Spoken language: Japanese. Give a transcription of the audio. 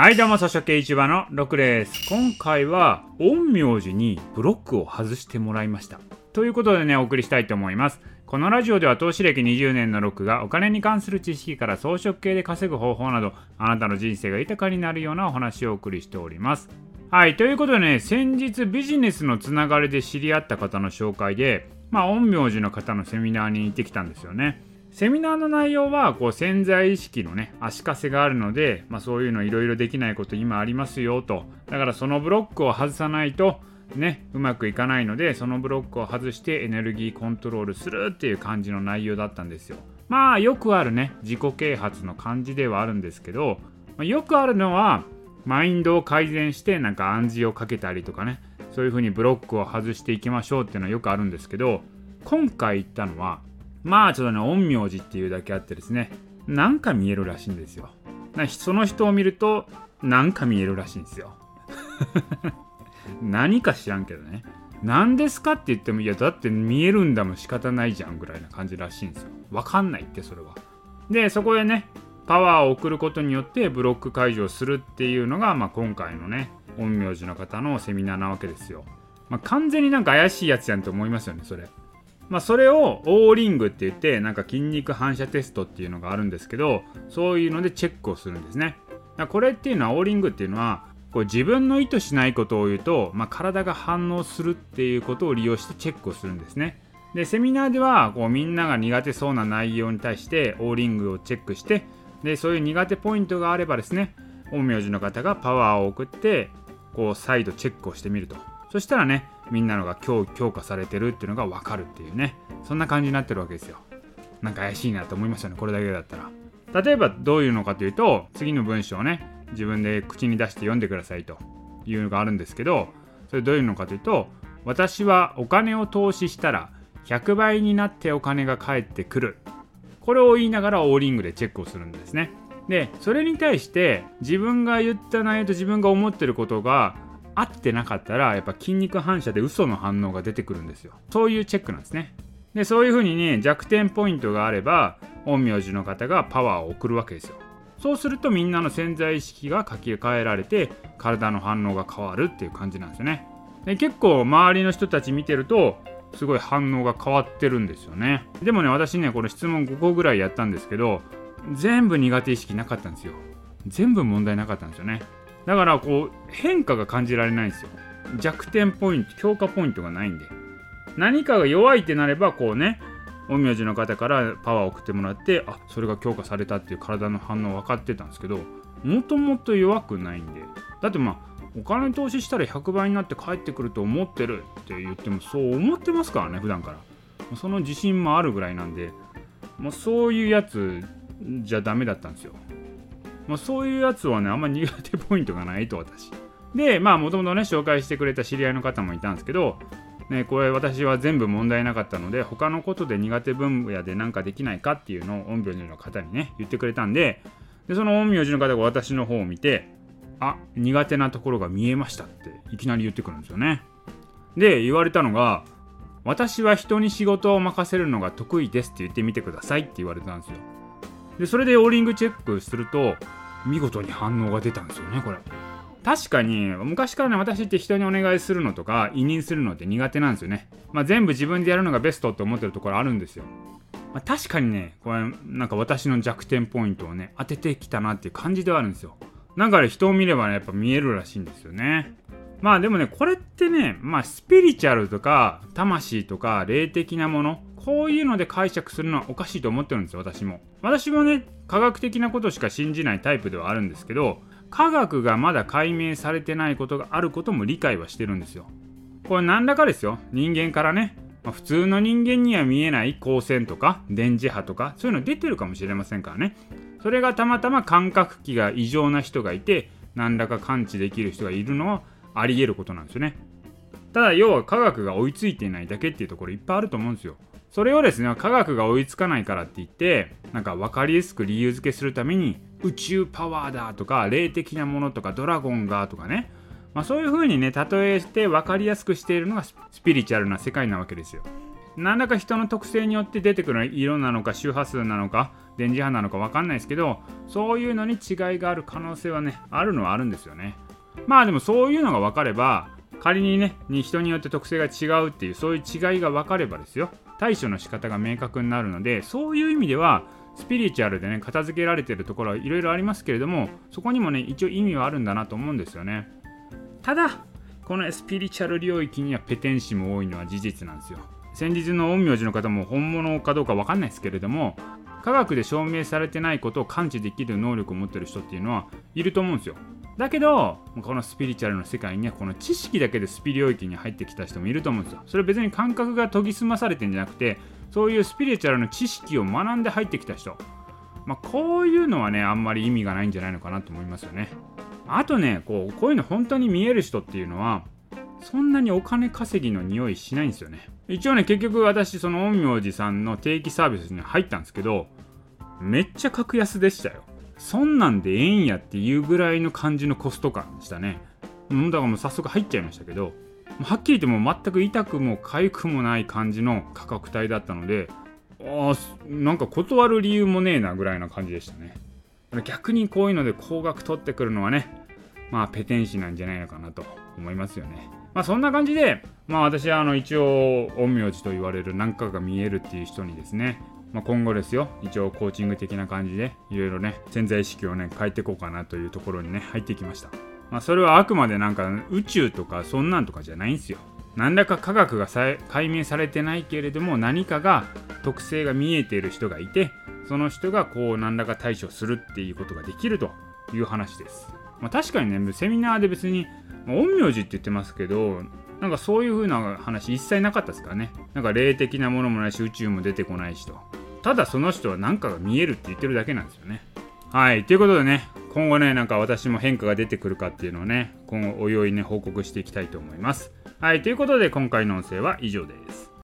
はいどうも、草食系 YouTuber のロクです。今回は、陰陽師にブロックを外してもらいました。ということでね、お送りしたいと思います。このラジオでは投資歴20年のロックがお金に関する知識から装飾系で稼ぐ方法など、あなたの人生が豊かになるようなお話をお送りしております。はい、ということでね、先日ビジネスのつながりで知り合った方の紹介で、まあ、陰陽師の方のセミナーに行ってきたんですよね。セミナーの内容はこう潜在意識のね足かせがあるので、まあ、そういうのいろいろできないこと今ありますよと。だからそのブロックを外さないとねうまくいかないのでそのブロックを外してエネルギーコントロールするっていう感じの内容だったんですよ。まあよくあるね自己啓発の感じではあるんですけど、まあ、よくあるのはマインドを改善してなんか暗示をかけたりとかねそういう風にブロックを外していきましょうっていうのはよくあるんですけど今回言ったのはまあちょっとね陰陽師っていうだけあってですねなんか見えるらしいんですよ。その人を見るとなんか見えるらしいんですよ。何か知らんけどね。何ですかって言ってもいやだって見えるんだもん仕方ないじゃんぐらいな感じらしいんですよ。わかんないってそれは。でそこでねパワーを送ることによってブロック解除をするっていうのが、まあ、今回のね陰陽師の方のセミナーなわけですよ、まあ、完全になんか怪しいやつやんと思いますよねそれ。まあ、それをオーリングって言ってなんか筋肉反射テストっていうのがあるんですけどそういうのでチェックをするんですね。これっていうのはオーリングっていうのはこう自分の意図しないことを言うと、まあ、体が反応するっていうことを利用してチェックをするんですね。でセミナーではこうみんなが苦手そうな内容に対してオーリングをチェックしてでそういう苦手ポイントがあればですね陰陽師の方がパワーを送ってこう再度チェックをしてみると。そしたらねみんなのが強強化されてるっていうのが分かるっていうね。そんな感じになってるわけですよ。なんか怪しいなと思いましたねこれだけだったら。例えばどういうのかというと次の文章をね自分で口に出して読んでくださいというのがあるんですけどそれどういうのかというと私はお金を投資したら100倍になってお金が返ってくる。これを言いながらオーリングでチェックをするんですね。でそれに対して自分が言った内容と自分が思ってることが合ってなかったらやっぱ筋肉反射で嘘の反応が出てくるんですよ。そういうチェックなんですね。でそういうふうにね弱点ポイントがあれば陰陽師の方がパワーを送るわけですよ。そうするとみんなの潜在意識が書き換えられて体の反応が変わるっていう感じなんですよね。で結構周りの人たち見てるとすごい反応が変わってるんですよね。でもね私ねこの質問5個ぐらいやったんですけど全部苦手意識なかったんですよ。全部問題なかったんですよね。だからこう変化が感じられないんですよ。弱点ポイント強化ポイントがないんで。何かが弱いってなればこうね陰陽師の方からパワーを送ってもらってあそれが強化されたっていう体の反応分かってたんですけどもともと弱くないんで。だってまあお金投資したら100倍になって帰ってくると思ってるって言ってもそう思ってますからね普段から。その自信もあるぐらいなんでもうそういうやつじゃダメだったんですよ。まあ、そういうやつはね、あんま苦手ポイントがないと私。で、まあ、もともとね、紹介してくれた知り合いの方もいたんですけど、ね、これ私は全部問題なかったので、他のことで苦手分野で何かできないかっていうのを陰陽師の方にね、言ってくれたんで、でその陰陽師の方が私の方を見て、あ、苦手なところが見えましたっていきなり言ってくるんですよね。で、言われたのが、私は人に仕事を任せるのが得意ですって言ってみてくださいって言われたんですよ。で、それでオーリングチェックすると、見事に反応が出たんですよねこれ。確かに昔からね私って人にお願いするのとか委任するのって苦手なんですよね、まあ、全部自分でやるのがベストって思ってるところあるんですよ、まあ、確かにねこれなんか私の弱点ポイントをね当ててきたなっていう感じではあるんですよ。なんかね人を見ればねやっぱ見えるらしいんですよね。まあでもねこれってねまあスピリチュアルとか魂とか霊的なものこういうので解釈するのはおかしいと思ってるんですよ私も。私もね科学的なことしか信じないタイプではあるんですけど科学がまだ解明されてないことがあることも理解はしてるんですよ。これ何らかですよ。人間からね、まあ、普通の人間には見えない光線とか電磁波とかそういうの出てるかもしれませんからね。それがたまたま感覚器が異常な人がいて何らか感知できる人がいるのはあり得ることなんですよね。ただ要は科学が追いついていないだけっていうところいっぱいあると思うんですよ。それをですね科学が追いつかないからって言ってなんか分かりやすく理由付けするために宇宙パワーだとか霊的なものとかドラゴンがとかね、まあ、そういう風にね例えして分かりやすくしているのがスピリチュアルな世界なわけですよ。何らか人の特性によって出てくる色なのか周波数なのか電磁波なのか分かんないですけどそういうのに違いがある可能性はねあるのはあるんですよね。まあでもそういうのが分かれば仮にね人によって特性が違うっていうそういう違いが分かればですよ。対処の仕方が明確になるのでそういう意味ではスピリチュアルでね片付けられてるところはいろいろありますけれどもそこにもね一応意味はあるんだなと思うんですよね。ただこのスピリチュアル領域にはペテン師も多いのは事実なんですよ。先日の陰陽師の方も本物かどうか分かんないですけれども科学で証明されてないことを感知できる能力を持ってる人っていうのはいると思うんですよ。だけどこのスピリチュアルの世界にはこの知識だけでスピ領域に入ってきた人もいると思うんですよ。それは別に感覚が研ぎ澄まされてんじゃなくてそういうスピリチュアルの知識を学んで入ってきた人。まあ、こういうのはねあんまり意味がないんじゃないのかなと思いますよね。あとねこうこういうの本当に見える人っていうのはそんなにお金稼ぎの匂いしないんですよね。一応ね結局私その陰陽師さんの定期サービスに入ったんですけどめっちゃ格安でしたよ。そんなんでええんやっていうぐらいの感じのコスト感でしたね。もうだからもう早速入っちゃいましたけどはっきり言っても全く痛くも痒くもない感じの価格帯だったのであなんか断る理由もねえなぐらいな感じでしたね。逆にこういうので高額取ってくるのはねまあペテン師なんじゃないのかなと思いますよね。まあそんな感じでまあ私はあの一応陰陽師と言われる何かが見えるっていう人にですねまあ、今後ですよ。一応コーチング的な感じでいろいろね潜在意識をね変えていこうかなというところにね入ってきました。まあそれはあくまでなんか宇宙とかそんなんとかじゃないんですよ。何らか科学が解明されてないけれども何かが特性が見えている人がいてその人がこう何らか対処するっていうことができるという話です、まあ、確かにねセミナーで別に陰陽師って言ってますけどなんかそういう風な話一切なかったですからね。なんか霊的なものもないし宇宙も出てこないしと。ただその人は何かが見えるって言ってるだけなんですよね。はい。ということでね今後ねなんか私も変化が出てくるかっていうのをね今後おいおいね報告していきたいと思います。はい。ということで今回の音声は以上です。